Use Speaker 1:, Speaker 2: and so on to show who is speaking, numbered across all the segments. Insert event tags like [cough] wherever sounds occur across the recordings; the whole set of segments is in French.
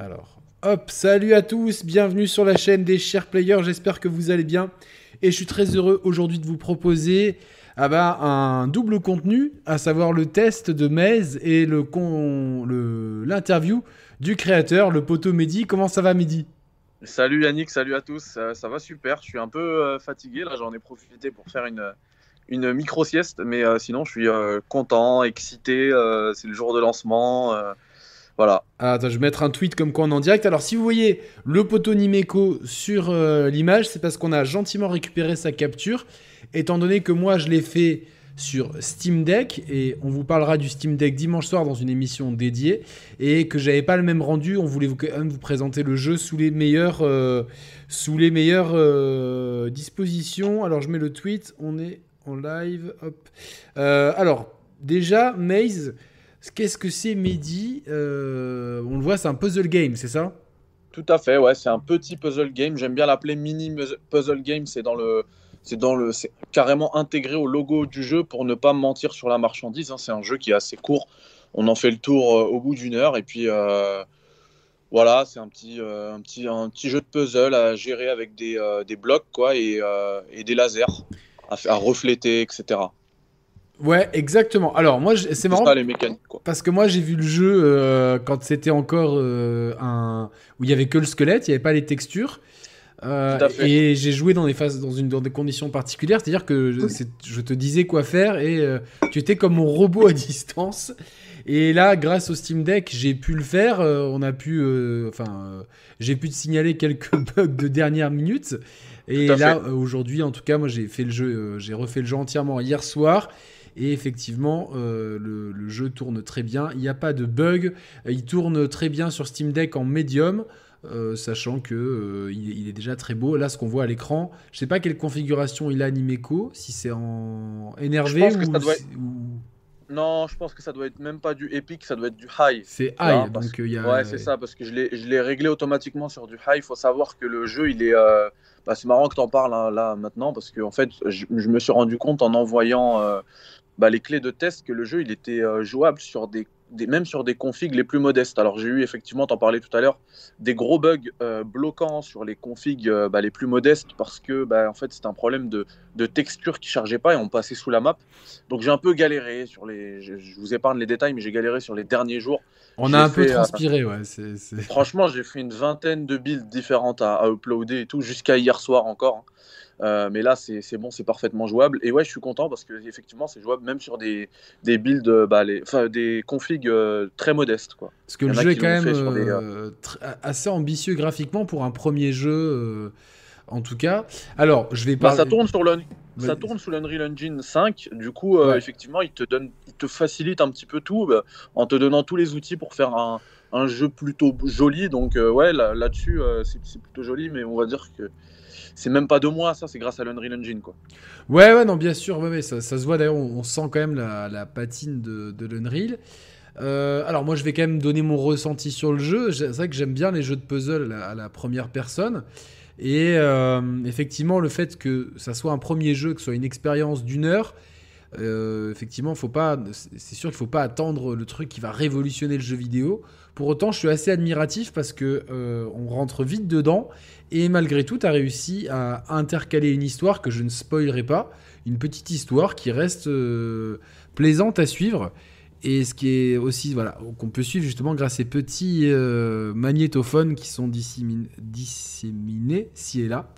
Speaker 1: Alors, hop, salut à tous, bienvenue sur la chaîne des chers players, j'espère que vous allez bien. Et je suis très heureux aujourd'hui de vous proposer ah bah, un double contenu, à savoir le test de Maze et l'interview du créateur, le poteau Mehdi. Comment ça va Mehdi?
Speaker 2: Salut Yannick, salut à tous, ça, va super, je suis un peu euh, fatigué, là j'en ai profité pour faire une, micro-sieste, mais euh, sinon je suis euh, content, excité, c'est le jour de lancement.
Speaker 1: Ah, attends, je vais mettre un tweet comme quoi on est en direct. Alors, si vous voyez le poteau Nimeco sur l'image, c'est parce qu'on a gentiment récupéré sa capture. Étant donné que moi, je l'ai fait sur Steam Deck et on vous parlera du Steam Deck dimanche soir dans une émission dédiée et que j'avais pas le même rendu, on voulait quand même vous présenter le jeu sous les meilleures euh, meilleures euh, dispositions. Alors je mets le tweet, on est en live. Euh, alors déjà Maze, qu'est-ce que c'est Mehdi On le voit, c'est un puzzle game, c'est ça?
Speaker 2: Tout à fait, ouais, c'est un petit puzzle game. J'aime bien l'appeler mini puzzle game. C'est dans le c'est dans le, c'est carrément intégré au logo du jeu pour ne pas mentir sur la marchandise. Hein. C'est un jeu qui est assez court. On en fait le tour euh, au bout d'une heure et puis euh, voilà, c'est un petit, euh, un petit, un petit jeu de puzzle à gérer avec des, des blocs quoi et, et des lasers à, à, refléter, etc.
Speaker 1: Ouais, exactement. Alors moi, c'est marrant.
Speaker 2: Ça, les mécaniques, quoi.
Speaker 1: Parce que moi, j'ai vu le jeu quand c'était encore un où il y avait que le squelette, il n'y avait pas les textures. Euh, et j'ai joué dans des phases, dans, une, dans des conditions particulières, c'est-à-dire que je, te disais quoi faire et euh, tu étais comme mon robot à [laughs] distance. Et là, grâce au Steam Deck, j'ai pu le faire. Euh, on a pu, enfin, j'ai pu te signaler quelques [laughs] bugs de dernière minute. Et là, aujourd'hui, en tout cas, moi, j'ai fait le jeu, j'ai refait le jeu entièrement hier soir. Et effectivement, le, le, jeu tourne très bien. Il n'y a pas de bug. Il tourne très bien sur Steam Deck en médium. Euh, sachant que euh, il, est déjà très beau. Là, ce qu'on voit à l'écran, je sais pas quelle configuration il a Nimeco, si c'est en énervé ou,
Speaker 2: Non, je pense que ça doit être même pas du Epic, ça doit être du High.
Speaker 1: C'est High, donc il y a...
Speaker 2: Ouais, c'est ça, parce que je l'ai réglé automatiquement sur du High. Il faut savoir que le jeu, il est... Bah, c'est marrant que tu en parles hein, là maintenant, parce que en fait, je, me suis rendu compte en envoyant bah, les clés de test que le jeu, il était jouable sur des même sur des configs les plus modestes. Alors j'ai eu effectivement, t'en parlais tout à l'heure, des gros bugs euh, bloquants sur les configs euh, bah, les plus modestes parce que bah, en fait c'est un problème de, de, texture qui chargeait pas et on passait sous la map. Donc j'ai un peu galéré sur les. Je, vous épargne les détails, mais j'ai galéré sur les derniers jours.
Speaker 1: On a un peu euh, transpiré, ouais.
Speaker 2: Franchement, j'ai fait une vingtaine de builds différentes à, uploader et tout jusqu'à hier soir encore. Hein. Euh, mais là, c'est bon, c'est parfaitement jouable. Et ouais, je suis content parce que effectivement, c'est jouable même sur des, des builds, euh, bah, les, des configs euh, très modestes. Quoi.
Speaker 1: Parce que le jeu est quand même assez ambitieux graphiquement pour un premier jeu. En tout cas, alors je vais
Speaker 2: pas. Bah, ça tourne sur le, ça tourne sous l'Unreal Engine 5. Du coup, effectivement, il te donne, il te facilite un petit peu tout bah, en te donnant tous les outils pour faire un, un jeu plutôt joli. Donc ouais, là-dessus, c'est plutôt joli, mais on va dire que c'est même pas de moi, ça, c'est grâce à l'Unreal Engine, quoi.
Speaker 1: Ouais, ouais, non, bien sûr, ouais, ça, se voit d'ailleurs, on, sent quand même la, patine de, de l'Unreal. Euh, alors moi je vais quand même donner mon ressenti sur le jeu. C'est vrai que j'aime bien les jeux de puzzle à la, première personne. Et euh, effectivement le fait que ça soit un premier jeu, que ce soit une expérience d'une heure, euh, effectivement faut pas, c'est sûr qu'il faut pas attendre le truc qui va révolutionner le jeu vidéo. Pour autant je suis assez admiratif parce que on rentre vite dedans et malgré tout, tu as réussi à intercaler une histoire que je ne spoilerai pas, une petite histoire qui reste euh, plaisante à suivre. Et ce qui est aussi, voilà, qu'on peut suivre justement grâce à ces petits euh, magnétophones qui sont disséminés, ci et là.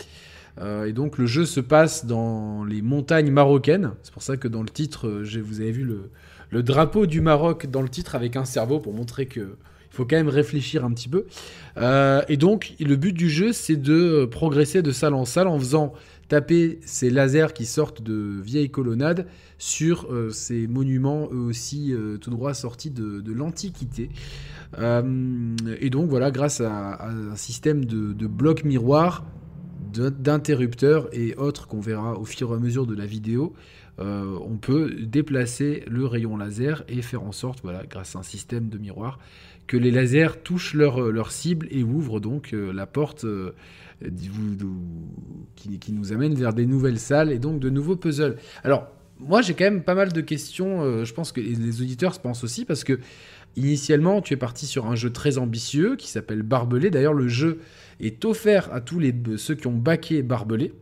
Speaker 1: Euh, et donc le jeu se passe dans les montagnes marocaines. C'est pour ça que dans le titre, vous avez vu le, drapeau du Maroc dans le titre avec un cerveau pour montrer que faut quand même réfléchir un petit peu. Euh, et donc, le but du jeu, c'est de progresser de salle en salle en faisant taper ces lasers qui sortent de vieilles colonnades sur euh, ces monuments eux aussi euh, tout droit sortis de, l'Antiquité. et donc voilà, grâce à, un système de, blocs miroirs, d'interrupteurs et autres qu'on verra au fur et à mesure de la vidéo, on peut déplacer le rayon laser et faire en sorte, voilà, grâce à un système de miroir, que les lasers touchent leur, euh, leur cible et ouvrent donc euh, la porte euh, qui, nous amène vers des nouvelles salles et donc de nouveaux puzzles. Alors, moi, j'ai quand même pas mal de questions. je pense que les auditeurs se pensent aussi parce que initialement, tu es parti sur un jeu très ambitieux qui s'appelle Barbelé. D'ailleurs, le jeu est offert à tous ceux qui ont baqué Barbelé.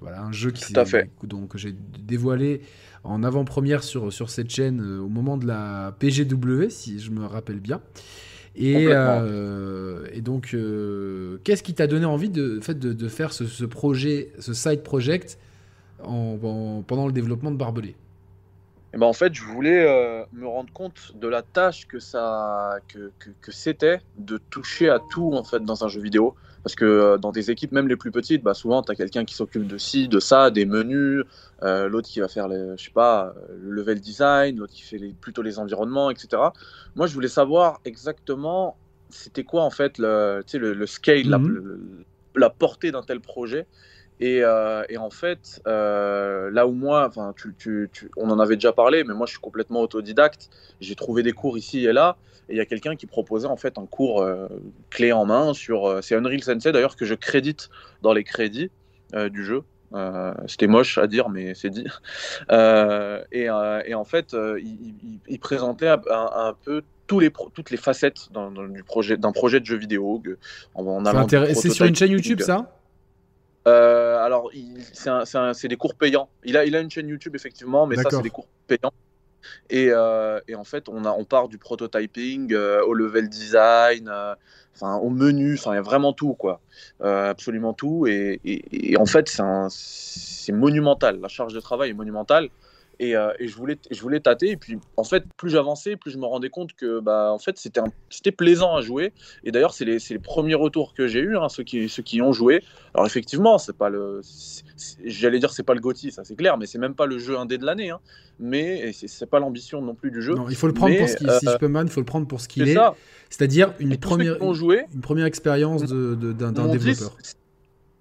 Speaker 1: Voilà, un jeu qui
Speaker 2: fait.
Speaker 1: donc que j'ai dévoilé en avant-première sur, sur cette chaîne au moment de la PGW, si je me rappelle bien. Et, euh, et donc, euh, qu'est-ce qui t'a donné envie de, fait, de, faire ce, projet, ce side project en, pendant le développement de Barbelé?
Speaker 2: Et ben en fait, je voulais euh, me rendre compte de la tâche que ça que, que, que c'était de toucher à tout en fait dans un jeu vidéo. Parce que euh, dans des équipes, même les plus petites, bah, souvent, tu as quelqu'un qui s'occupe de ci, de ça, des menus, euh, l'autre qui va faire, les, je sais pas, le level design, l'autre qui fait plutôt les environnements, etc. Moi, je voulais savoir exactement c'était quoi, en fait, le, le, le scale, la, mhm. la, portée d'un tel projet. Et, euh, et, en fait, là où moi, enfin, tu, tu, on en avait déjà parlé, mais moi je suis complètement autodidacte. J'ai trouvé des cours ici et là, et il y a quelqu'un qui proposait en fait un cours euh, clé en main sur. Euh, c'est Unreal Sensei d'ailleurs que je crédite dans les crédits euh, du jeu. C'était moche à dire, mais c'est dit. [laughs] Et, et, en fait, il, présentait un, peu tous les toutes les facettes d'un du projet, projet de jeu vidéo.
Speaker 1: C'est sur une chaîne YouTube, ça?
Speaker 2: Alors, c'est des cours payants. Il a, il a une chaîne YouTube, effectivement, mais ça, c'est des cours payants. Euh, et, en fait, on, a, on part du prototyping euh, au level design, euh, enfin au menu, enfin il y a vraiment tout quoi, absolument tout. Et, et en fait, c'est monumental. La charge de travail est monumentale. Euh, et, je, voulais, je voulais tâter. Et puis, en fait, plus j'avançais, plus je me rendais compte que bah, en fait, c'était, c'était plaisant à jouer. Et d'ailleurs, c'est les, les, premiers retours que j'ai eu, hein, ceux, qui, ceux qui ont joué. Alors, effectivement, c'est pas le. J'allais dire, c'est pas le GOTY, ça c'est clair, mais c'est même pas le jeu indé de l'année. Hein. Mais c'est, pas l'ambition non plus du jeu.
Speaker 1: Non, il faut le prendre pour ce qu'il, si je peux man, il faut le prendre pour ce qu'il est. C'est-à-dire une première, une première expérience de, d'un, développeur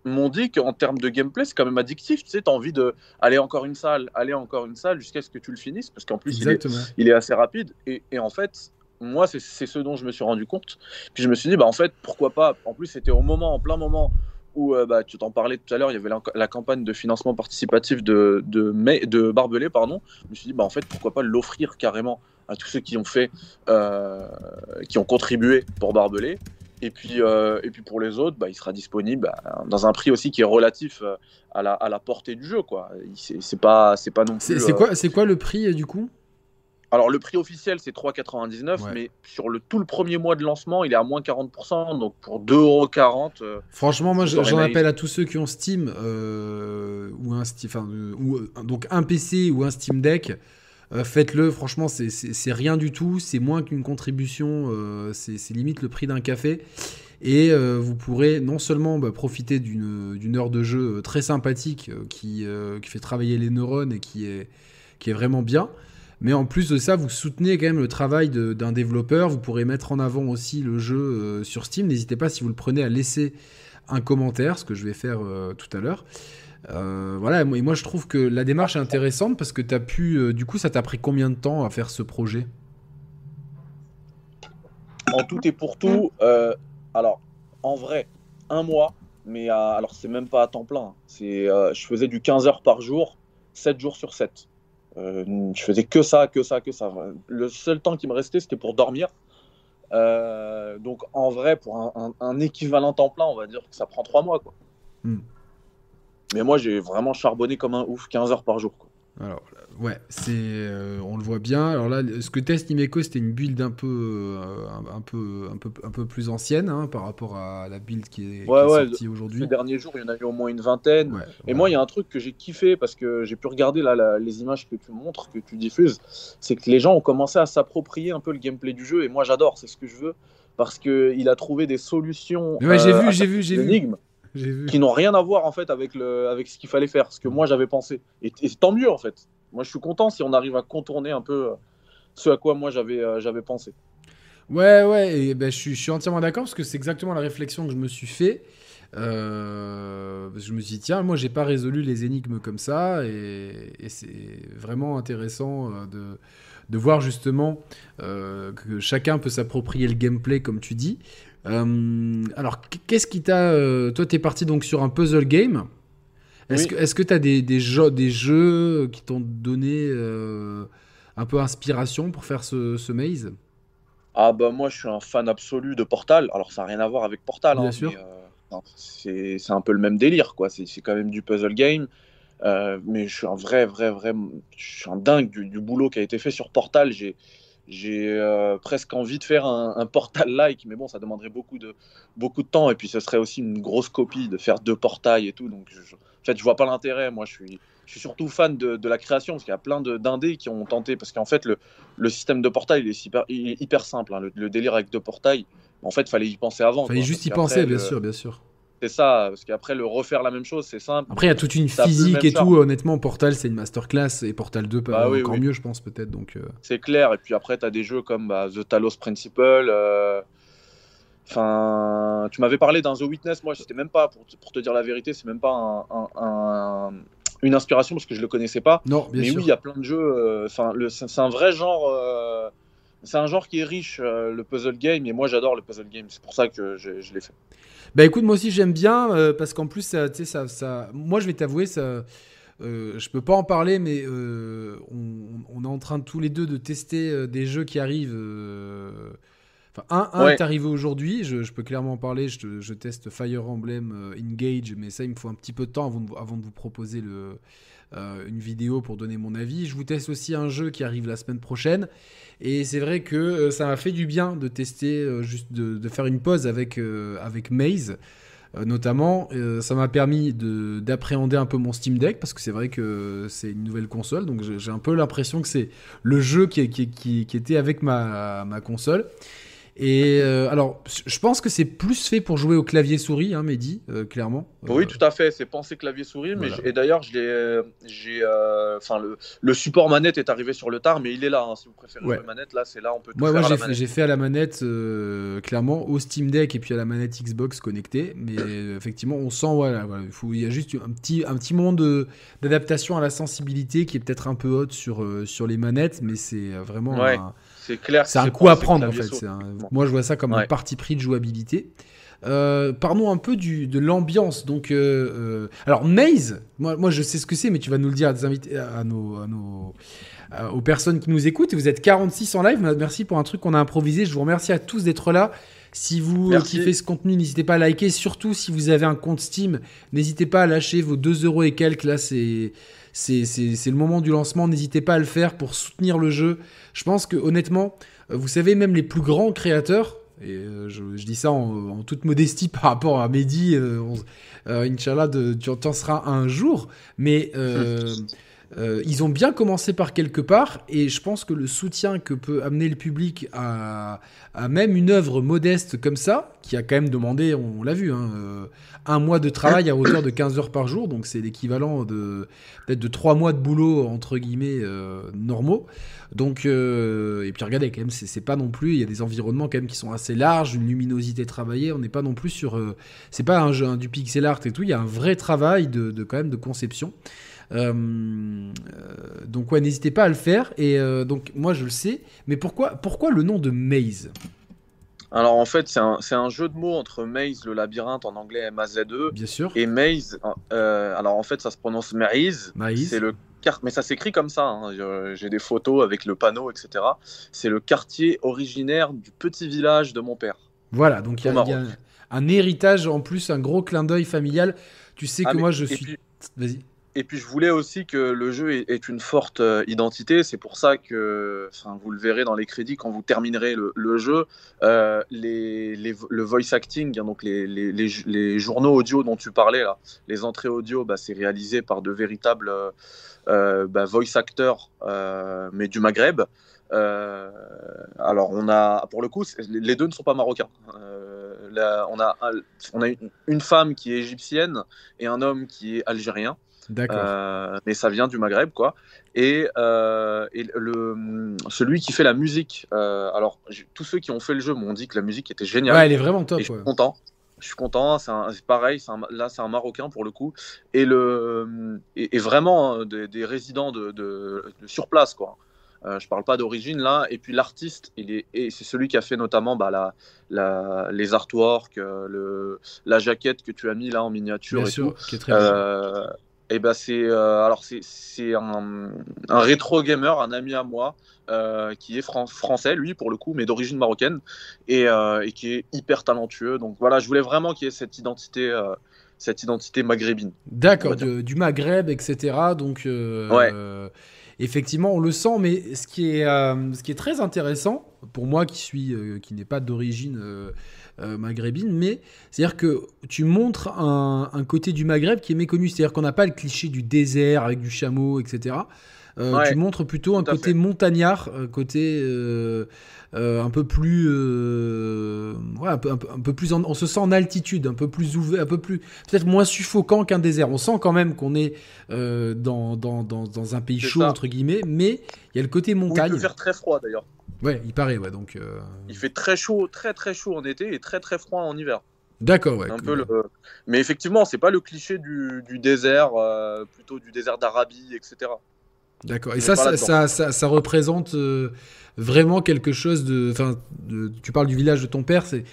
Speaker 2: m'ont dit qu'en termes de gameplay, c'est quand même addictif. Tu sais, tu as envie d'aller encore une salle, aller encore une salle jusqu'à ce que tu le finisses, parce qu'en plus, il est, il est, assez rapide. Et, et en fait, moi, c'est ce dont je me suis rendu compte. Puis je me suis dit, bah, en fait, pourquoi pas? En plus, c'était au moment, en plein moment où euh, bah, tu t'en parlais tout à l'heure, il y avait la, campagne de financement participatif de, de, de Barbelé. Pardon. Je me suis dit, bah, en fait, pourquoi pas l'offrir carrément à tous ceux qui ont fait, euh, qui ont contribué pour Barbelé. Et puis, euh, et puis pour les autres, bah, il sera disponible bah, dans un prix aussi qui est relatif euh, à la, à la portée du jeu. quoi. C'est pas, pas non
Speaker 1: plus. C'est quoi,
Speaker 2: euh,
Speaker 1: quoi le prix du coup?
Speaker 2: Alors le prix officiel c'est 3,99 mais sur le tout le premier mois de lancement il est à moins 40% donc pour 2,40€.
Speaker 1: Franchement moi j'en appelle à tous ceux qui ont Steam ou un Steam, ou donc un PC ou un Steam Deck euh, faites-le, franchement, c'est rien du tout. C'est moins qu'une contribution. Euh, c'est limite le prix d'un café. Et euh, vous pourrez non seulement bah, profiter d'une heure de jeu très sympathique qui, fait travailler les neurones et qui est vraiment bien, mais en plus de ça, vous soutenez quand même le travail d'un développeur. Vous pourrez mettre en avant aussi le jeu sur Steam. N'hésitez pas, si vous le prenez, à laisser un commentaire, ce que je vais faire tout à l'heure. Euh, voilà, et moi je trouve que la démarche est intéressante parce que tu as pu. Euh, du coup, ça t'a pris combien de temps à faire ce projet?
Speaker 2: En tout et pour tout, euh, alors en vrai, un mois, mais alors c'est même pas à temps plein. C'est, je faisais du 15 heures par jour, 7 jours sur 7. je faisais que ça, que ça, que ça. Le seul temps qui me restait, c'était pour dormir. donc en vrai, pour un, équivalent temps plein, on va dire que ça prend 3 mois. Quoi. Hmm. Mais moi, j'ai vraiment charbonné comme un ouf, 15 heures par jour. Quoi.
Speaker 1: Alors, ouais, c'est, euh, on le voit bien. Alors là, ce que teste Nimeco, c'était une build un peu, euh, un, peu, un peu, un peu plus ancienne hein, par rapport à la build qui est, sortie aujourd'hui.
Speaker 2: Ces derniers jours, il y en a eu au moins une vingtaine. et moi, il y a un truc que j'ai kiffé parce que j'ai pu regarder là, les images que tu montres, que tu diffuses, c'est que les gens ont commencé à s'approprier un peu le gameplay du jeu. Et moi, j'adore, c'est ce que je veux parce que il a trouvé des solutions.
Speaker 1: Ouais, j'ai euh, vu, j'ai vu, j'ai vu
Speaker 2: qui n'ont rien à voir en fait avec, le, avec ce qu'il fallait faire, ce que moi j'avais pensé. Et, tant mieux en fait. Moi je suis content si on arrive à contourner un peu euh, ce à quoi moi j'avais euh, j'avais pensé.
Speaker 1: Ouais, ouais, et ben, je, suis, je suis entièrement d'accord parce que c'est exactement la réflexion que je me suis fait. Euh, je me suis dit, tiens, moi j'ai pas résolu les énigmes comme ça et, et c'est vraiment intéressant de, de voir justement que chacun peut s'approprier le gameplay comme tu dis. Euh, alors, qu'est-ce qui t'a. Euh, toi, t'es parti donc sur un puzzle game. Est-ce que tu as des, des, jeux, des jeux qui t'ont donné un peu inspiration pour faire ce, ce maze?
Speaker 2: Ah bah moi je suis un fan absolu de Portal. Alors ça n'a rien à voir avec Portal.
Speaker 1: Bien
Speaker 2: hein,
Speaker 1: sûr.
Speaker 2: c'est un peu le même délire quoi. C'est quand même du puzzle game. Euh, mais je suis un vrai, vrai, vrai, je suis un dingue du, boulot qui a été fait sur Portal. J'ai, j'ai euh, presque envie de faire un, Portal-like, mais bon, ça demanderait beaucoup de, beaucoup de temps. Et puis, ce serait aussi une grosse copie de faire deux portails et tout. Donc, je, en fait, je vois pas l'intérêt. Moi, je suis, je suis surtout fan de, de la création parce qu'il y a plein d'indés qui ont tenté. Parce qu'en fait, le, le, système de portail, il est hyper, hyper simple. Hein. le, délire avec deux portails, en fait, fallait y penser avant.
Speaker 1: Fallait juste y penser, bien sûr, bien sûr.
Speaker 2: C'est ça, parce qu'après, le refaire la même chose, c'est simple.
Speaker 1: Après, il y a toute une physique et tout. Honnêtement, Portal, c'est une masterclass. Et Portal 2, bah, encore mieux, je pense, peut-être. donc. Euh.
Speaker 2: C'est clair. Et puis après, tu as des jeux comme bah, The Talos Principle. Euh, enfin, tu m'avais parlé d'un The Witness. Moi, c'était même pas, pour te, pour te, dire la vérité, c'est même pas un, une inspiration parce que je le connaissais pas.
Speaker 1: Non, bien
Speaker 2: Mais oui, il y a plein de jeux. Euh, enfin, c'est un vrai genre. C'est un genre qui est riche, le puzzle game. Et moi, j'adore le puzzle game. C'est pour ça que je, je l'ai fait.
Speaker 1: Bah écoute, moi aussi j'aime bien euh, parce qu'en plus, ça, ça, ça, moi je vais t'avouer, ça, euh, je peux pas en parler, mais euh, on, est en train tous les deux de tester des jeux qui arrivent. Enfin, un, un est arrivé aujourd'hui, je, peux clairement en parler. Je, je teste Fire Emblem Engage, mais ça, il me faut un petit peu de temps avant de, avant de vous proposer le, une vidéo pour donner mon avis. Je vous teste aussi un jeu qui arrive la semaine prochaine. Et c'est vrai que euh, ça m'a fait du bien de tester, euh, juste de, faire une pause avec, euh, avec Maze. notamment, ça m'a permis d'appréhender un peu mon Steam Deck parce que c'est vrai que c'est une nouvelle console, donc j'ai un peu l'impression que c'est le jeu qui, qui, qui, était avec ma, ma console. Et euh, alors, je pense que c'est plus fait pour jouer au clavier souris, hein, Mehdi, euh, clairement.
Speaker 2: Oui, tout à fait. C'est pensé clavier souris, mais et d'ailleurs, je j'ai, euh, enfin le, le, support manette est arrivé sur le tard, mais il est là. Hein, si vous préférez jouer manette, là, c'est là, on peut. Tout
Speaker 1: moi, moi j'ai, fait, à la manette, clairement, au Steam Deck et puis à la manette Xbox connectée, mais effectivement, on sent, voilà, voilà il, y a juste un petit, un petit moment de, d'adaptation à la sensibilité qui est peut-être un peu haute sur, sur les manettes, mais c'est vraiment. Un,
Speaker 2: c'est clair.
Speaker 1: C'est un coup à prendre en fait. Moi je vois ça comme un parti pris de jouabilité. Euh, parlons un peu du, de l'ambiance. Donc, euh, euh, alors Maze, moi, moi je sais ce que c'est, mais tu vas nous le dire à, des invités, à nos, à nos aux personnes qui nous écoutent. Vous êtes 46 en live. Merci pour un truc qu'on a improvisé. Je vous remercie à tous d'être là. Si vous kiffez ce contenu, n'hésitez pas à liker. Surtout si vous avez un compte Steam, n'hésitez pas à lâcher vos 2 euros et quelques. Là, c'est c'est le moment du lancement. N'hésitez pas à le faire pour soutenir le jeu. Je pense que honnêtement, euh, vous savez, même les plus grands créateurs, et euh, je, dis ça en, toute modestie [laughs] par rapport à Mehdi, euh, Inch'Allah, tu en seras un jour, mais [laughs] ils ont bien commencé par quelque part, et je pense que le soutien que peut amener le public à, même une œuvre modeste comme ça, qui a quand même demandé, on, l'a vu, hein, un mois de travail à hauteur de 15 heures par jour, donc c'est l'équivalent de peut-être de 3 mois de boulot entre guillemets normaux. Donc, euh, et puis regardez, quand même, c'est pas non plus, il y a des environnements quand même qui sont assez larges, une luminosité travaillée, on n'est pas non plus sur. Euh, c'est pas un jeu du pixel art et tout, il y a un vrai travail de, quand même de conception. Euh, donc ouais, n'hésitez pas à le faire. Et donc moi je le sais, mais pourquoi, pourquoi le nom de Maze?
Speaker 2: Alors en fait, c'est un, un, jeu de mots entre maze, le labyrinthe en anglais M-A-Z-E,
Speaker 1: Bien sûr.
Speaker 2: et maze. alors en fait, ça se prononce maze.
Speaker 1: Maze.
Speaker 2: C'est le mais ça s'écrit comme ça. Hein. J'ai des photos avec le panneau, etc. C'est le quartier originaire du petit village de mon père.
Speaker 1: Voilà, donc il y, a un héritage en plus, un gros clin d'œil familial. Tu sais ah, que moi je suis. Vas-y.
Speaker 2: Et puis je voulais aussi que le jeu ait, une forte euh, identité. C'est pour ça que, enfin, vous le verrez dans les crédits quand vous terminerez le, jeu, euh, les, le voice acting, hein, donc les, les, journaux audio dont tu parlais là, les entrées audio, bah, c'est réalisé par de véritables euh, bah, voice acteurs, mais du Maghreb. alors on a, pour le coup, les deux ne sont pas marocains. on a, on a une femme qui est égyptienne et un homme qui est algérien.
Speaker 1: D'accord. Euh,
Speaker 2: mais ça vient du Maghreb, quoi. Et, euh, et le, celui qui fait la musique, euh, alors tous ceux qui ont fait le jeu m'ont dit que la musique était géniale.
Speaker 1: Ouais, elle est vraiment top.
Speaker 2: je suis content. Je suis content. C'est pareil. là, c'est un Marocain pour le coup. Et le et, vraiment hein, des, résidents de, de, sur place, quoi. Euh, je parle pas d'origine là. Et puis l'artiste, il est, et c'est celui qui a fait notamment bah, la, la, les artworks, le, la jaquette que tu as mis là en miniature
Speaker 1: Bien
Speaker 2: et
Speaker 1: sûr,
Speaker 2: tout.
Speaker 1: Qui est très
Speaker 2: Et ben c'est alors c'est un, un rétro gamer, un ami à moi qui est français lui pour le coup, mais d'origine marocaine et, et, qui est hyper talentueux. Donc voilà, je voulais vraiment qu'il y ait cette identité cette identité maghrébine.
Speaker 1: D'accord, du Maghreb, etc. Donc, euh, effectivement, on le sent, mais ce qui est, euh, ce qui est très intéressant, pour moi qui suis, euh, qui n'est pas d'origine maghrébine, mais c'est-à-dire que tu montres un, un, côté du Maghreb qui est méconnu, c'est-à-dire qu'on n'a pas le cliché du désert avec du chameau, etc. Tu montres plutôt un côté montagnard, un côté euh, un peu plus, euh, un, peu, un, peu, plus, on se sent en altitude, un peu plus ouvert, un peu plus, peut-être moins suffocant qu'un désert. On sent quand même qu'on est euh, dans, dans, dans, un pays chaud entre guillemets, mais il y a le côté montagne. il
Speaker 2: peut faire très froid d'ailleurs.
Speaker 1: Ouais, il paraît, ouais. Donc.
Speaker 2: Il fait très chaud, très très chaud en été et très très froid en hiver.
Speaker 1: D'accord, ouais.
Speaker 2: Un peu le... Mais effectivement, c'est pas le cliché du, du désert, plutôt du désert d'Arabie, etc.
Speaker 1: D'accord. Et ça ça, ça, ça, représente vraiment quelque chose de. Enfin, tu parles du village de ton père, c'est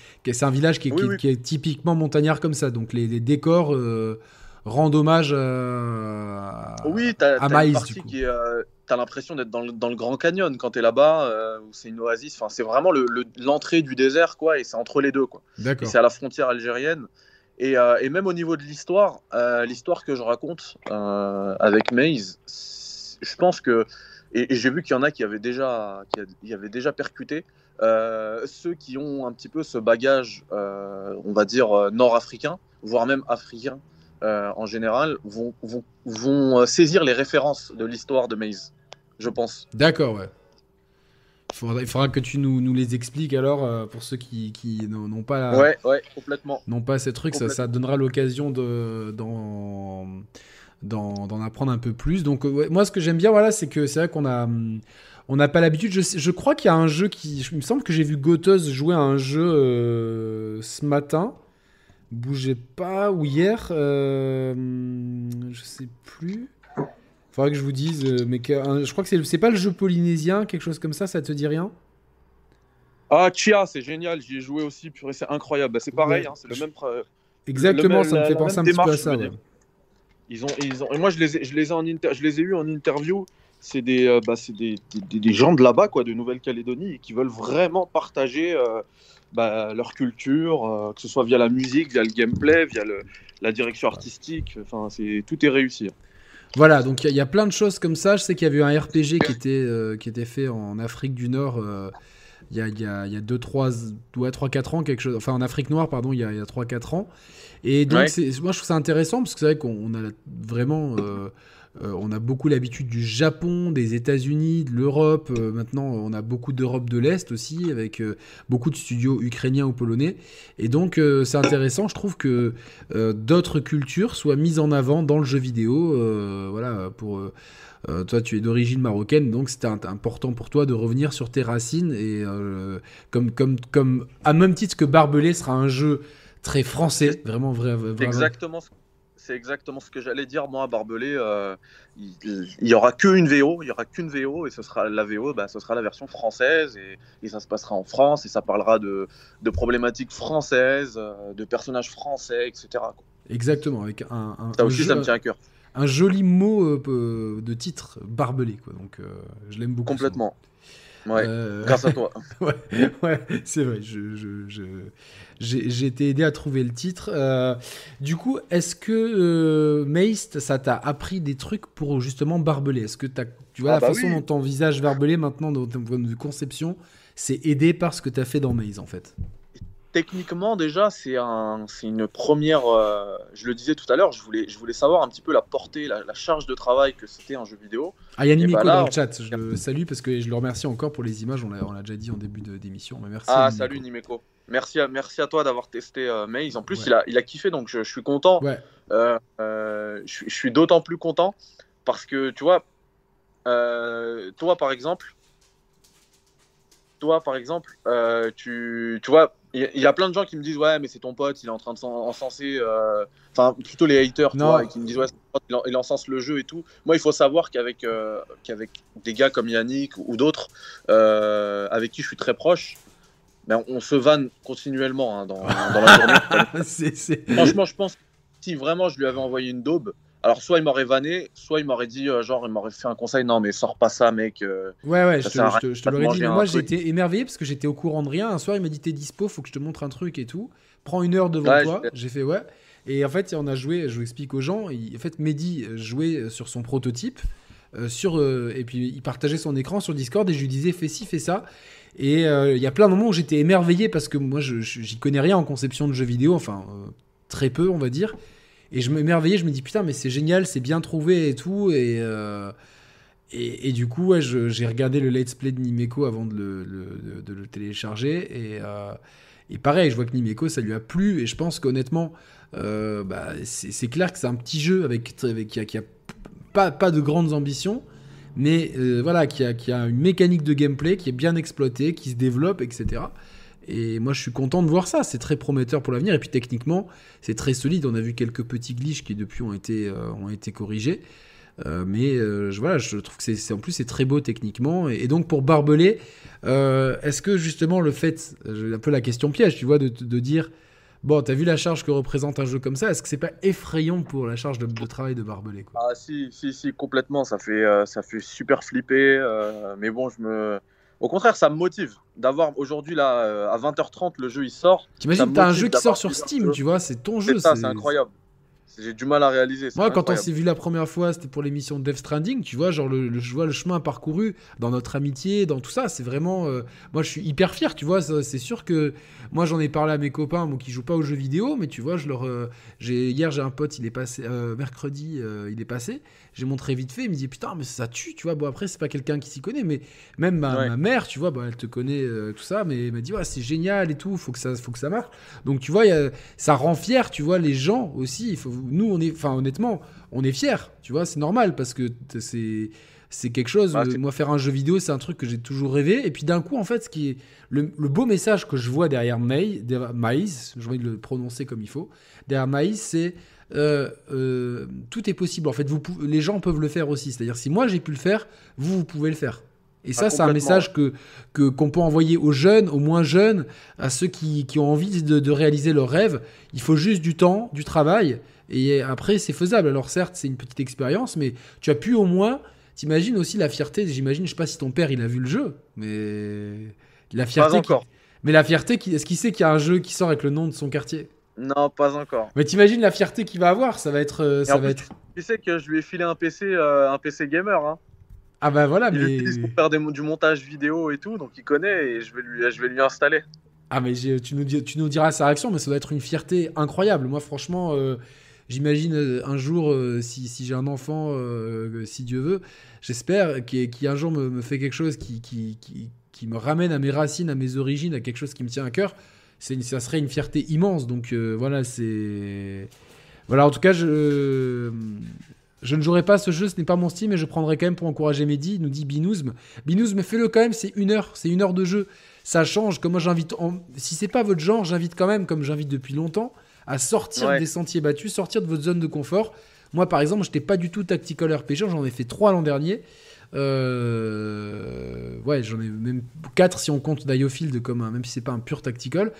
Speaker 1: un village qui est, qui, est, typiquement montagnard comme ça. Donc les, décors euh, rendent hommage à,
Speaker 2: oui, as, coup. Qui euh, T'as l'impression d'être dans le, dans le, Grand Canyon quand t'es là-bas, euh, où c'est une oasis. Enfin, c'est vraiment l'entrée le, du désert, quoi, et c'est entre les deux, quoi.
Speaker 1: D'accord.
Speaker 2: C'est à la frontière algérienne. Et, et même au niveau de l'histoire, l'histoire que je raconte avec Maze, je pense que et, j'ai vu qu'il y en a qui avaient déjà, qui, avaient déjà percuté. Euh, ceux qui ont un petit peu ce bagage, euh, on va dire, euh, nord-africain, voire même africain en général, vont, vont, vont, saisir les références de l'histoire de Maze, je pense.
Speaker 1: D'accord, ouais. Il faudra, que tu nous, nous les expliques alors pour ceux qui, qui n'ont pas
Speaker 2: ouais, ouais, complètement.
Speaker 1: n'ont pas ces trucs ça, ça, donnera l'occasion de dans d'en apprendre un peu plus. Donc moi, ce que j'aime bien, voilà, c'est que c'est vrai qu'on a on n'a pas l'habitude. Je, je, crois qu'il y a un jeu qui, il me semble que j'ai vu Gotos jouer à un jeu euh, ce matin. Bougez pas ou hier, euh, je sais plus. Faudrait que je vous dise, euh, mais je crois que c'est pas le jeu polynésien, quelque chose comme ça. Ça te dit rien?
Speaker 2: Ah Chia, c'est génial. J'y ai joué aussi. Purée, c'est incroyable. Bah, c'est pareil, hein, c'est le même.
Speaker 1: Exactement, ça me fait penser un petit peu à ça.
Speaker 2: Ils ont, ils ont, et moi, je les ai, je les ai, en je les ai eus en interview. C'est des, euh, bah, des, des, des, gens de là-bas, quoi, de Nouvelle-Calédonie, qui veulent vraiment partager euh, bah, leur culture, euh, que ce soit via la musique, via le gameplay, via le, la direction artistique. Enfin, c'est tout est réussi.
Speaker 1: Voilà, donc il y, a plein de choses comme ça. Je sais qu'il y avait un RPG qui était, qui était fait en Afrique du Nord il y a, y a 2, 3, 3, 4 ans, quelque chose. Enfin, en Afrique noire, pardon, il y a, y a 3, 4 ans. Et donc, moi, je trouve ça intéressant parce que c'est vrai qu'on a vraiment. Euh, euh, on a beaucoup l'habitude du Japon, des États-Unis, de l'Europe. Euh, maintenant, on a beaucoup d'Europe de l'Est aussi, avec beaucoup de studios ukrainiens ou polonais. Et donc, c'est intéressant, je trouve, que d'autres cultures soient mises en avant dans le jeu vidéo. voilà, pour. Toi, tu es d'origine marocaine, donc c'était important pour toi de revenir sur tes racines. Et comme, comme, comme, à même titre que Barbelé sera un jeu très français, vraiment vrai.
Speaker 2: Exactement. C'est exactement ce que j'allais dire. Moi, à Barbelé, euh, il, n'y y aura qu'une VO, il y aura qu'une VO, et ce sera la VO, bah, ce sera la version française, et, ça se passera en France, et ça parlera de, de problématiques françaises, euh, de personnages français, etc.
Speaker 1: Exactement, avec un, un
Speaker 2: ça aussi, ça me tient à cœur.
Speaker 1: Un joli mot euh, de titre, Barbelé, quoi. Donc, je l'aime beaucoup.
Speaker 2: Complètement. Ouais, grâce à toi. [laughs]
Speaker 1: ouais, ouais c'est vrai. Je, je, j'ai été aidé à trouver le titre. Euh, du coup, est-ce que euh, Meist, ça t'a appris des trucs pour justement barbeler Est-ce que as, tu vois ah la bah façon dont ton visage barbelé maintenant, dans ton point de conception, c'est aidé par ce que tu as fait dans Maze en fait?
Speaker 2: Techniquement déjà c'est un, une première euh, je le disais tout à l'heure je voulais, je voulais savoir un petit peu la portée la, charge de travail que c'était un jeu vidéo.
Speaker 1: Ah il y a Nimeco bah dans le chat je le salue parce que je le remercie encore pour les images on l'a déjà dit en début d'émission merci
Speaker 2: ah salut Nimeco merci à, merci à toi d'avoir testé euh, Maze. En plus il, a, il a kiffé donc je, suis content. Euh, euh, je, je, suis d'autant plus content parce que tu vois toi par exemple toi par exemple tu, tu vois il y, a plein de gens qui me disent ouais mais c'est ton pote il est en train de s'encenser euh, enfin plutôt les haters qui me disent ouais il encense le jeu et tout. Moi il faut savoir qu'avec euh, qu'avec des gars comme Yannick ou, d'autres euh, avec qui je suis très proche ben, on se vanne continuellement hein, dans, dans, la journée. [laughs] Franchement je pense que si vraiment je lui avais envoyé une daube Alors, soit il m'aurait vanné, soit il m'aurait dit, euh, genre, il m'aurait fait un conseil, non, mais sors pas ça, mec. euh,
Speaker 1: Ouais, ouais, je te, je je l'aurais dit. Mais moi, j'étais émerveillé parce que j'étais au courant de rien. Un soir, il m'a dit T'es dispo, faut que je te montre un truc et tout. Prends une heure devant
Speaker 2: Ouais,
Speaker 1: toi. J'ai fait Ouais. Et en fait, on a joué, je vous explique aux gens. il- en fait, Mehdi jouait sur son prototype. euh, sur, euh, et puis, il partageait son écran sur Discord et je lui disais Fais ci, fais ça. Et euh, il y a plein de moments où j'étais émerveillé parce que moi, je- je- j'y connais rien en conception de jeux vidéo. Enfin, euh, très peu, on va dire. Et je m'émerveillais, je me dis putain, mais c'est génial, c'est bien trouvé et tout. Et, euh, et, du coup, ouais, j'ai regardé le let's play de Nimeko avant de le, de, le télécharger. Et, euh, et pareil, je vois que Nimeko, ça lui a plu. Et je pense qu'honnêtement, euh, bah, c'est clair que c'est un petit jeu avec, avec, qui a, qui a pas, pas de grandes ambitions. Mais voilà, qui a, qui a une mécanique de gameplay qui est bien exploitée, qui se développe, etc. Et moi, je suis content de voir ça. C'est très prometteur pour l'avenir. Et puis, techniquement, c'est très solide. On a vu quelques petits glitches qui, depuis, ont été, euh, ont été corrigés. Euh, mais euh, je, voilà, je trouve que c'est, en plus, c'est très beau techniquement. Et, donc, pour Barbelé, est-ce que justement le fait, un peu la question piège, tu vois, de, dire Bon, t'as vu la charge que représente un jeu comme ça Est-ce que c'est pas effrayant pour la charge de, travail de Barbelé
Speaker 2: Ah si, si, si, complètement. Ça fait, ça fait super flipper. mais bon, je me... Au contraire, ça me motive d'avoir aujourd'hui, là, euh, à 20h30, le jeu, il sort.
Speaker 1: T'imagines, t'as un jeu qui sort sur Steam, tu vois, c'est ton jeu.
Speaker 2: C'est incroyable. J'ai du mal à réaliser.
Speaker 1: Moi, quand on s'est vu la première fois, c'était pour l'émission Death Stranding, tu vois, genre le, le- je vois le chemin parcouru dans notre amitié, dans tout ça, c'est vraiment. euh, moi, je suis hyper fier, tu vois. C'est sûr que moi, j'en ai parlé à mes copains, moi, qui jouent pas aux jeux vidéo, mais tu vois, je leur. euh, hier, j'ai un pote, il est passé euh, mercredi, euh, il est passé. J'ai montré vite fait, il me dit putain, mais ça tue, tu vois. Bon après, c'est pas quelqu'un qui s'y connaît, mais même ma,
Speaker 2: Ouais.
Speaker 1: ma mère, tu vois, bah, elle te connaît tout ça, mais elle m'a dit ouais, c'est génial et tout, faut que ça, faut que ça marche. Donc tu vois, il y a- ça rend fier, tu vois, les gens aussi. Il faut, nous, on est, enfin honnêtement, on est fiers, tu vois, c'est normal parce que c'est c'est quelque chose.
Speaker 2: Ah,
Speaker 1: euh,
Speaker 2: c'est-
Speaker 1: moi, faire un jeu vidéo, c'est un truc que j'ai toujours rêvé. Et puis d'un coup, en fait, ce qui est le, le beau message que je vois derrière May, derrière Maïs, je vais le prononcer comme il faut. Derrière Maïs, c'est euh, euh, tout est possible. En fait, vous, les gens peuvent le faire aussi. C'est-à-dire, si moi j'ai pu le faire, vous, vous pouvez le faire. Et ça,
Speaker 2: Ah,
Speaker 1: c'est un message que que- qu'on peut envoyer aux jeunes, aux moins jeunes, à ceux qui, qui ont envie de, de réaliser leurs rêves. Il faut juste du temps, du travail, et après, c'est faisable. Alors certes, c'est une petite expérience, mais tu as pu au moins, t'imagines aussi la fierté. J'imagine, je sais pas si ton père il a vu le jeu, mais la
Speaker 2: Pas
Speaker 1: fierté. qui-
Speaker 2: encore.
Speaker 1: Mais la fierté, qui... est-ce qu'il sait qu'il y a un jeu qui sort avec le nom de son quartier?
Speaker 2: Non, pas encore.
Speaker 1: Mais t'imagines la fierté qu'il va avoir, ça va être, euh, ça va
Speaker 2: plus,
Speaker 1: être.
Speaker 2: Tu sais que je lui ai filé un PC, euh, un PC gamer. Hein.
Speaker 1: Ah bah voilà,
Speaker 2: Il
Speaker 1: mais
Speaker 2: l'utilise pour faire des du montage vidéo et tout, donc il connaît et je vais lui, je vais lui installer.
Speaker 1: Ah mais tu nous, dis- tu nous diras sa réaction, mais ça doit être une fierté incroyable. Moi franchement, euh, j'imagine euh, un jour, euh, si, si j'ai un enfant, euh, si Dieu veut, j'espère, qui, qui un jour me, me fait quelque chose qui, qui, qui, qui me ramène à mes racines, à mes origines, à quelque chose qui me tient à cœur. Une- ça serait une fierté immense. Donc voilà, c'est... Voilà, en tout cas, je... Je ne jouerai pas ce jeu, ce n'est pas mon style, mais je prendrai quand même pour encourager Mehdi, nous dit Binouzm. Binouzm, fais-le quand même, c'est une heure, c'est une heure de jeu ça change. Comme moi, j'invite, en- si c'est pas votre genre, j'invite quand même, comme j'invite depuis longtemps, à sortir
Speaker 2: Ouais.
Speaker 1: des sentiers battus, sortir de votre zone de confort. Moi, par exemple, j'étais pas du tout tactical RPG, j'en ai fait trois l'an dernier. Euh, ouais, j'en ai même quatre si on compte Diofield comme un, même si c'est pas un pur tactical.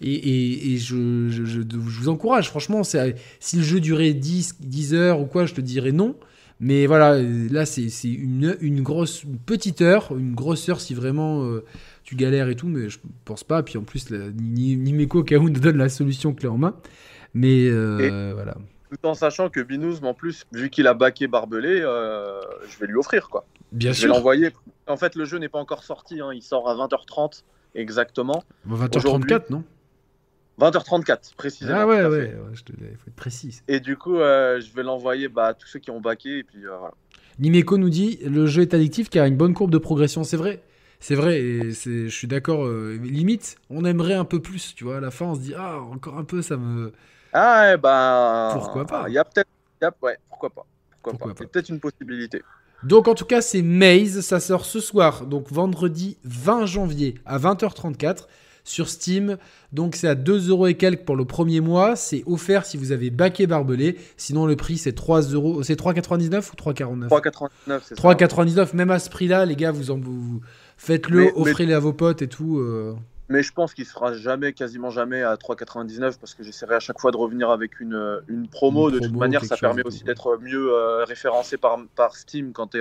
Speaker 1: Et, et- et je, je- je- je vous encourage, franchement, si le jeu durait 10, 10 heures ou quoi, je te dirais non. Mais voilà, là, c'est une, une grosse, une petite heure, une grosse heure si vraiment euh, tu galères et tout, mais je pense pas. Puis en plus, la, ni, ni Meko Kaoun ne donne la solution clé en main. Mais euh, voilà.
Speaker 2: Tout en sachant que Binouzm, en plus, vu qu'il a baqué Barbelé, euh, je vais lui offrir quoi.
Speaker 1: Bien
Speaker 2: je vais
Speaker 1: sûr.
Speaker 2: l'envoyer. En fait, le jeu n'est pas encore sorti, hein, il sort à 20h30 exactement.
Speaker 1: 20h34, non?
Speaker 2: 20h34 précisément.
Speaker 1: Ah ouais, ouais, ouais, je te- il faut être précis.
Speaker 2: Et du coup, euh, je vais l'envoyer bah, à tous ceux qui ont baqué et puis euh, voilà.
Speaker 1: Nimeko nous dit le jeu est addictif car il a une bonne courbe de progression. C'est vrai. C'est vrai, et c'est- je suis d'accord. euh, limite, on aimerait un peu plus, tu vois. À la fin, on se dit, ah, encore un peu, ça me.
Speaker 2: Ah ouais, bah.
Speaker 1: Pourquoi pas
Speaker 2: Il y a peut-être. il y a- Ouais, pourquoi pas. Pourquoi,
Speaker 1: Pourquoi
Speaker 2: pas.
Speaker 1: pas.
Speaker 2: C'est peut-être une possibilité.
Speaker 1: Donc, en tout cas, c'est Maze. Ça sort ce soir, donc vendredi 20 janvier à 20h34 sur Steam. Donc, c'est à 2 euros et quelques pour le premier mois. C'est offert si vous avez baqué barbelé. Sinon, le prix, c'est 3 euros. C'est 3,99 ou 3,49
Speaker 2: 3,99, c'est ça.
Speaker 1: 3,99, même à ce prix-là, les gars, vous en vous faites-le,
Speaker 2: mais-
Speaker 1: offrez-le à vos potes et tout. euh.
Speaker 2: mais je pense qu'il sera jamais, quasiment jamais à 3,99 parce que j'essaierai à chaque fois de revenir avec une, une promo. de toute manière, ça permet aussi d'être mieux euh, référencé par, par Steam quand, es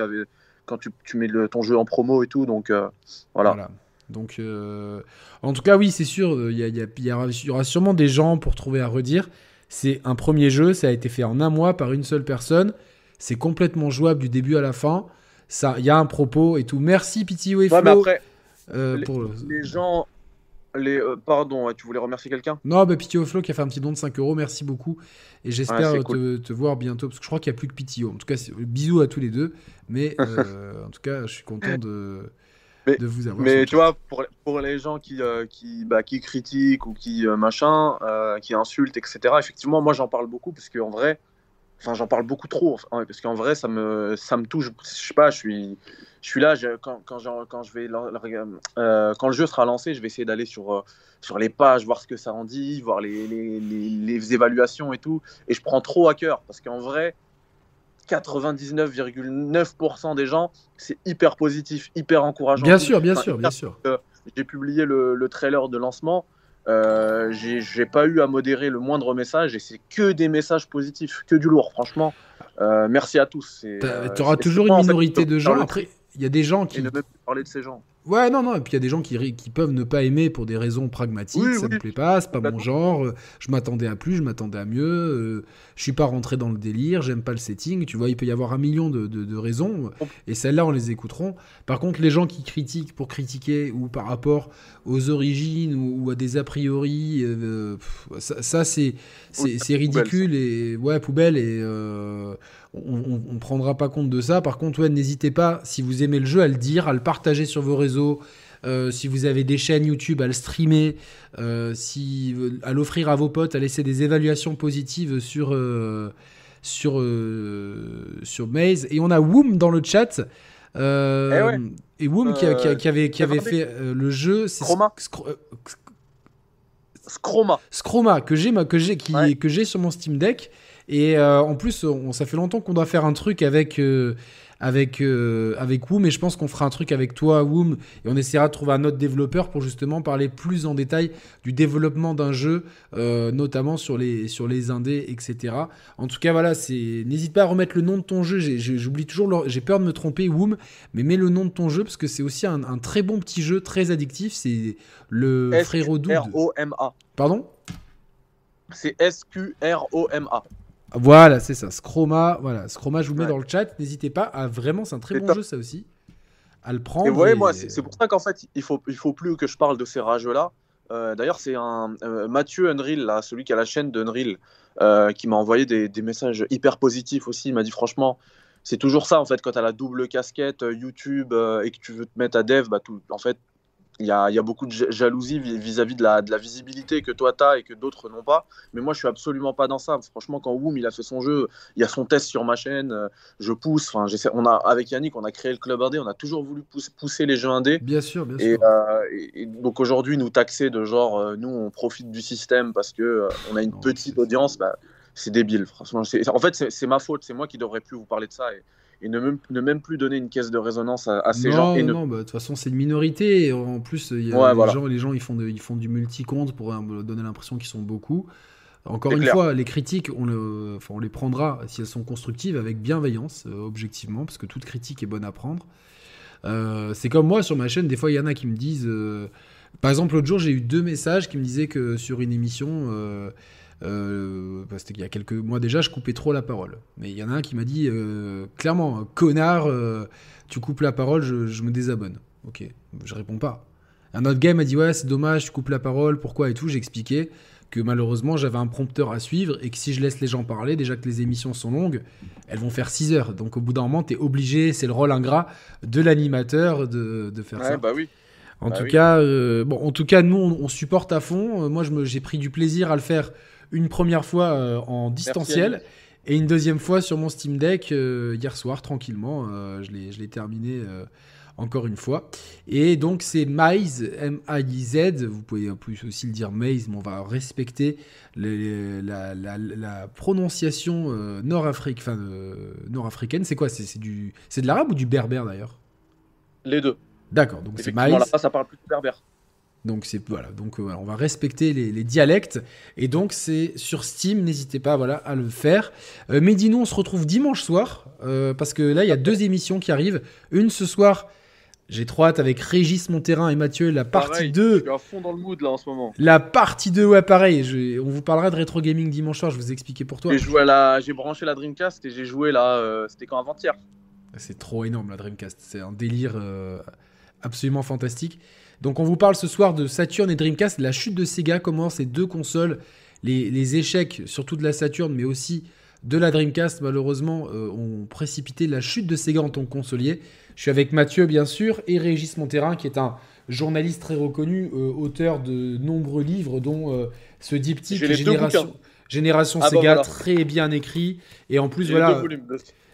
Speaker 2: quand tu, tu mets le, ton jeu en promo et tout. Donc euh, voilà.
Speaker 1: Donc, euh, en tout cas, oui, c'est sûr, il y, y, y, y, aura sûrement des gens pour trouver à redire. C'est un premier jeu, ça a été fait en un mois par une seule personne. C'est complètement jouable du début à la fin. Il y a un propos et tout. Merci, Pitié et Flo.
Speaker 2: après, les, pour... les gens, les, euh, pardon, tu voulais remercier quelqu'un?
Speaker 1: Non, bah, Pitio Flo qui a fait un petit don de 5 euros, merci beaucoup. Et j'espère te, voir bientôt, parce que je crois qu'il n'y a plus que Pitio. En tout cas, bisous à tous les deux. Mais [laughs] euh, en tout cas, je suis content de, de vous avoir.
Speaker 2: Mais tu vois, pour, pour, les gens qui, euh, qui, bah, qui critiquent ou qui machin, qui insultent, etc., effectivement, moi j'en parle beaucoup, parce qu'en vrai, enfin j'en parle beaucoup trop parce qu'en vrai ça me ça me touche je sais pas je suis je suis là, quand, quand, quand, je vais, euh, quand le jeu sera lancé, je vais essayer d'aller sur, euh, sur les pages, voir ce que ça en dit, voir les, les, les, évaluations et tout. Et je prends trop à cœur parce qu'en vrai, 99,9% des gens, c'est hyper positif, hyper encourageant.
Speaker 1: Bien sûr, bien sûr, bien sûr.
Speaker 2: J'ai publié le, le, trailer de lancement. Euh, j'ai pas eu à modérer le moindre message et c'est que des messages positifs, que du lourd, franchement. Euh, merci à tous.
Speaker 1: Tu auras toujours une minorité de gens. Après, il y a des gens qui.
Speaker 2: Et ne même parler de ces gens.
Speaker 1: Ouais, non, non. Et puis il y a des gens qui, qui peuvent ne pas aimer pour des raisons pragmatiques. ça ne me plaît pas, c'est pas mon genre. Euh, je m'attendais à plus, je m'attendais à mieux. Euh, je suis pas rentré dans le délire, j'aime pas le setting. Tu vois, il peut y avoir un million de, de, raisons. Et celles-là, on les écouteront. Par contre, les gens qui critiquent pour critiquer ou par rapport aux origines ou, à des a priori, euh, ça, ça c'est ridicule et ouais, poubelle et on, ne prendra pas compte de ça. Par contre, ouais, n'hésitez pas, si vous aimez le jeu, à le dire, à le partager sur vos réseaux. Euh, si vous avez des chaînes YouTube, à le streamer, euh, si, à l'offrir à vos potes, à laisser des évaluations positives sur, euh, sur, sur Maze. Et on a Woom dans le chat. Eh et Woom qui, avait, qui avait fait le jeu.
Speaker 2: Scroma.
Speaker 1: Scroma. Scroma, que j'ai que j'ai sur mon Steam Deck. Et euh, en plus, on, ça fait longtemps qu'on doit faire un truc avec, euh, avec, euh, avec Woom, et je pense qu'on fera un truc avec toi, Woom, et on essaiera de trouver un autre développeur pour justement parler plus en détail du développement d'un jeu, notamment sur les, sur les indés, etc. En tout cas, voilà, c'est n'hésite pas à remettre le nom de ton jeu. J'oublie toujours, j'ai peur de me tromper, Woom, mais mets le nom de ton jeu parce que c'est aussi un, très bon petit jeu, très addictif. C'est le frérot
Speaker 2: Doud. S-Q-R-O-M-A.
Speaker 1: Pardon?
Speaker 2: C'est S-Q-R-O-M-A.
Speaker 1: Voilà, c'est ça. Scroma, voilà. Scroma, je vous mets dans le chat. N'hésitez pas. À, vraiment, c'est un très bon jeu, ça aussi. À le prendre.
Speaker 2: Et voyez, moi, c'est pour ça qu'en fait, il faut, il faut plus que je parle de ces rageux-là. Euh, d'ailleurs, c'est un euh, Mathieu Unreal, là, celui qui a la chaîne d'Unreal, euh, qui m'a envoyé des, des, messages hyper positifs aussi. Il m'a dit franchement, c'est toujours ça en fait quand tu as la double casquette YouTube et que tu veux te mettre à dev, bah, tout, en fait, il y a, beaucoup de jalousie vis-à-vis de, la, visibilité que toi tu as et que d'autres n'ont pas. Mais moi, je suis absolument pas dans ça. Franchement, quand Woom il a fait son jeu, il y a son test sur ma chaîne, euh, je pousse. Enfin, on a, avec Yannick, on a créé le club indé, on a toujours voulu pousser, les jeux indés.
Speaker 1: Bien sûr, bien
Speaker 2: sûr. Euh, et, donc aujourd'hui, nous taxer de genre, euh, nous, on profite du système parce que on a une petite audience, bah, c'est débile. Franchement, en fait, c'est ma faute. C'est moi qui devrais plus vous parler de ça. Et, et ne même, ne même plus donner une caisse de résonance à, ces gens.
Speaker 1: Et non, bah, de toute façon, c'est une minorité. en plus, y a les, gens, les gens ils font, ils font du multi-compte pour euh, donner l'impression qu'ils sont beaucoup. Encore une fois, les critiques, on, le, enfin, on les prendra si elles sont constructives avec bienveillance, euh, objectivement, parce que toute critique est bonne à prendre. Euh, c'est comme moi sur ma chaîne, des fois il y en a qui me disent. par exemple, l'autre jour, j'ai eu deux messages qui me disaient que sur une émission euh, parce qu'il y a quelques mois déjà, je coupais trop la parole. Mais il y en a un qui m'a dit euh, clairement, connard, euh, tu coupes la parole, je, me désabonne. Ok, je réponds pas. Un autre gars m'a dit ouais, c'est dommage, tu coupes la parole, pourquoi et tout. J'ai expliqué que malheureusement j'avais un prompteur à suivre et que si je laisse les gens parler, déjà que les émissions sont longues, elles vont faire 6 heures. Donc au bout d'un moment, tu es obligé, c'est le rôle ingrat de l'animateur de, de, faire
Speaker 2: ouais,
Speaker 1: ça.
Speaker 2: Bah oui.
Speaker 1: En,
Speaker 2: bah
Speaker 1: tout cas, bon, en tout cas, nous, on, on supporte à fond. moi, j'ai pris du plaisir à le faire une première fois euh, en distanciel et une deuxième fois sur mon Steam Deck euh, hier soir, tranquillement. Euh, je l'ai terminé encore une fois. Et donc c'est Maze, M-A-I-Z, vous pouvez aussi le dire Maze, mais on va respecter la, prononciation nord-africaine. Nord c'est quoi? C'est de l'arabe ou du berbère d'ailleurs?
Speaker 2: Les deux.
Speaker 1: D'accord, donc c'est Maze.
Speaker 2: Là, ça parle plus de berbère.
Speaker 1: Donc c'est voilà, donc on va respecter les, dialectes et donc c'est sur Steam, n'hésitez pas voilà à le faire. mais dis on se retrouve dimanche soir parce que là il y a deux émissions qui arrivent, une ce soir j'ai trop hâte avec Régis Monterrain et Mathieu, la partie 2.
Speaker 2: Je suis à fond dans le mood là en ce moment.
Speaker 1: La partie 2, ouais, pareil. on vous parlera de rétro gaming dimanche soir, je vous expliquer pour toi.
Speaker 2: J'ai branché la Dreamcast et j'ai joué là, euh, c'était quand avant-hier.
Speaker 1: C'est trop énorme la Dreamcast, c'est un délire euh, absolument fantastique. Donc on vous parle ce soir de Saturn et Dreamcast, la chute de Sega, comment ces deux consoles, les, les échecs surtout de la Saturn, mais aussi de la Dreamcast, malheureusement, euh, ont précipité la chute de Sega en tant que consolier. Je suis avec Mathieu, bien sûr, et Régis Monterrain, qui est un journaliste très reconnu, euh, auteur de nombreux livres, dont euh, ce diptyque Génération, Génération ah Sega, très bien écrit. Et en plus, voilà.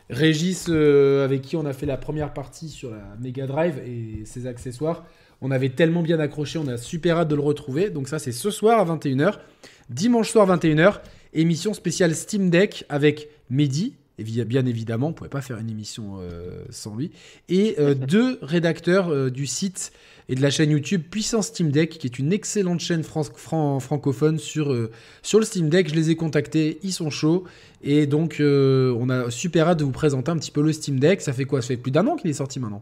Speaker 1: Régis, avec qui on a fait la première partie sur la Mega Drive et ses accessoires, on avait tellement bien accroché, on a super hâte de le retrouver. Donc, ça, c'est ce soir à 21h. Dimanche soir, 21h. Émission spéciale Steam Deck avec Mehdi, bien évidemment, on ne pouvait pas faire une émission euh, sans lui, et euh, [laughs] deux rédacteurs euh, du site et de la chaîne YouTube Puissance Steam Deck, qui est une excellente chaîne francophone sur, sur le Steam Deck. Je les ai contactés, ils sont chauds, et donc on a super hâte de vous présenter un petit peu le Steam Deck. Ça fait quoi? Ça fait plus d'un an qu'il est sorti maintenant?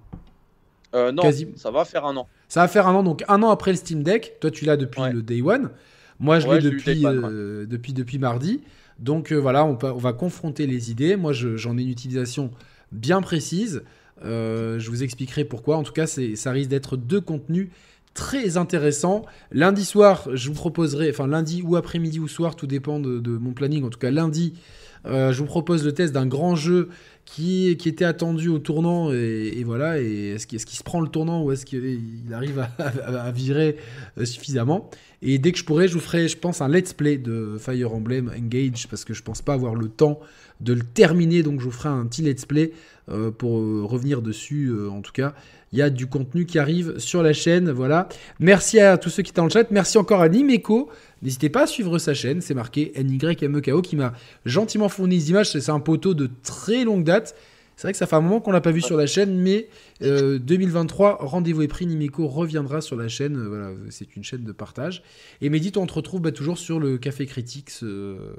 Speaker 2: Non, ça va faire un an.
Speaker 1: Ça va faire un an, donc un an après le Steam Deck. Toi, tu l'as depuis le Day One. Moi, je l'ai depuis, euh, depuis, depuis mardi. Donc euh, voilà, on, on, va confronter les idées. Moi, j'en ai une utilisation bien précise. Euh, je vous expliquerai pourquoi. En tout cas, ça risque d'être deux contenus très intéressants. Lundi soir, je vous proposerai, enfin lundi ou après-midi ou soir, tout dépend de, mon planning. En tout cas, lundi, je vous propose le test d'un grand jeu qui, était attendu au tournant et, voilà. Est-ce qu'il se prend le tournant ou est-ce qu'il arrive à, virer suffisamment et dès que je pourrai, je vous ferai, je pense, un let's play de Fire Emblem Engage parce que je pense pas avoir le temps de le terminer. Donc je vous ferai un petit let's play euh, pour euh, revenir dessus. Euh, en tout cas, il y a du contenu qui arrive sur la chaîne. Voilà. Merci à tous ceux qui étaient dans le chat. Merci encore à Nimeko. N'hésitez pas à suivre sa chaîne. C'est marqué NYMEKO qui m'a gentiment fourni des images. C'est un poteau de très longue date. C'est vrai que ça fait un moment qu'on l'a pas vu sur la chaîne, mais 2023, euh, rendez-vous est pris, Nimiko reviendra sur la chaîne. Euh, voilà, c'est une chaîne de partage. Et Mehdi, on te retrouve bah, toujours sur le Café Critiques. Euh,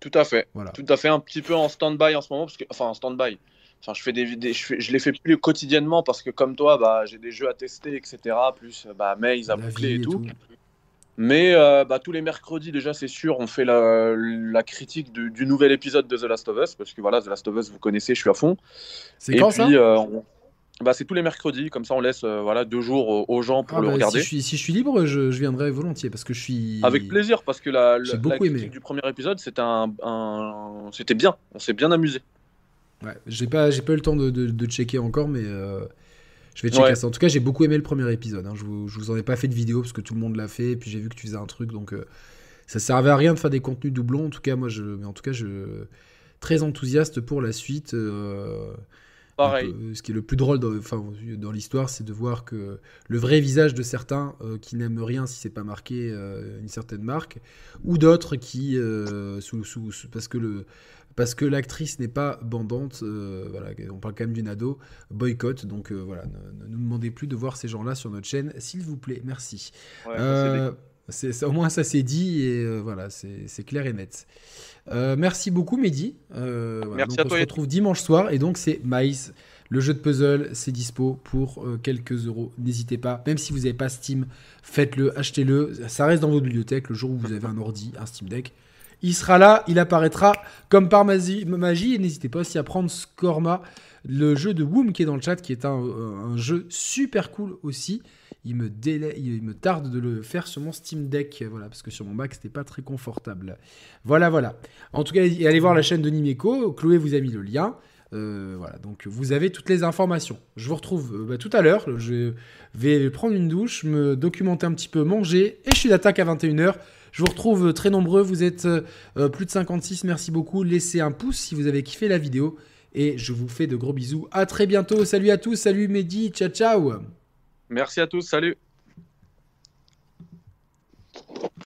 Speaker 2: Tout à fait. Voilà. Tout à fait, un petit peu en stand-by en ce moment, parce que, enfin en stand-by. Enfin, je fais des, vidéos, je, je, les fais plus quotidiennement parce que comme toi, bah, j'ai des jeux à tester, etc. Plus bah, mails à boucler et, tout. Mais euh, bah, tous les mercredis, déjà, c'est sûr, on fait la, critique du, nouvel épisode de The Last of Us, parce que voilà, The Last of Us, vous connaissez, je suis à fond.
Speaker 1: C'est quand ça? euh,
Speaker 2: bah, C'est tous les mercredis, comme ça on laisse euh, voilà, deux jours aux gens pour ah, le bah, regarder.
Speaker 1: Si je, suis, libre, je, viendrai volontiers, parce que je suis...
Speaker 2: Avec plaisir, parce que la, la, critique du premier épisode, c'était un, c'était bien, on s'est bien amusé.
Speaker 1: Ouais, j'ai pas, pas eu le temps de, de checker encore, mais... Je vais checker ça. En tout cas, j'ai beaucoup aimé le premier épisode. Hein. Je, vous, je vous en ai pas fait de vidéo parce que tout le monde l'a fait. Et puis j'ai vu que tu faisais un truc. Donc euh, ça servait à rien de faire des contenus doublons. En tout cas, moi, je, mais en tout cas, je très enthousiaste pour la suite. Euh,
Speaker 2: Pareil.
Speaker 1: ce qui est le plus drôle dans, enfin, dans l'histoire, c'est de voir que le vrai visage de certains euh, qui n'aiment rien si c'est pas marqué une certaine marque, ou d'autres qui, sous, sous, parce que le, parce que l'actrice n'est pas bandante, euh, voilà, on parle quand même d'une ado, boycott, donc euh, voilà, ne, nous demandez plus de voir ces gens-là sur notre chaîne, s'il vous plaît, merci. Euh, c'est, au moins ça c'est dit et voilà, c'est, clair et net. merci beaucoup Mehdi.
Speaker 2: merci à
Speaker 1: on se retrouve dimanche soir et donc c'est Maïs. Le jeu de puzzle, c'est dispo pour quelques euros. N'hésitez pas. Même si vous n'avez pas Steam, faites-le, achetez-le. Ça reste dans votre bibliothèque le jour où vous avez un ordi, un Steam Deck. Il sera là, il apparaîtra comme par magie. Et n'hésitez pas aussi à prendre Scorma, le jeu de Woom qui est dans le chat, qui est un, jeu super cool aussi. Il me, il me tarde de le faire sur mon Steam Deck, voilà, parce que sur mon Mac, c'était pas très confortable. Voilà, voilà. En tout cas, allez voir la chaîne de Nimeco. Chloé vous a mis le lien. Euh, voilà, donc vous avez toutes les informations. Je vous retrouve euh, bah, tout à l'heure. Je vais prendre une douche, me documenter un petit peu, manger, et je suis d'attaque à 21h. Je vous retrouve très nombreux, vous êtes euh, plus de 56, merci beaucoup. Laissez un pouce si vous avez kiffé la vidéo. Et je vous fais de gros bisous. À très bientôt. Salut à tous. Salut Mehdi. Ciao, ciao.
Speaker 2: Merci à tous. Salut.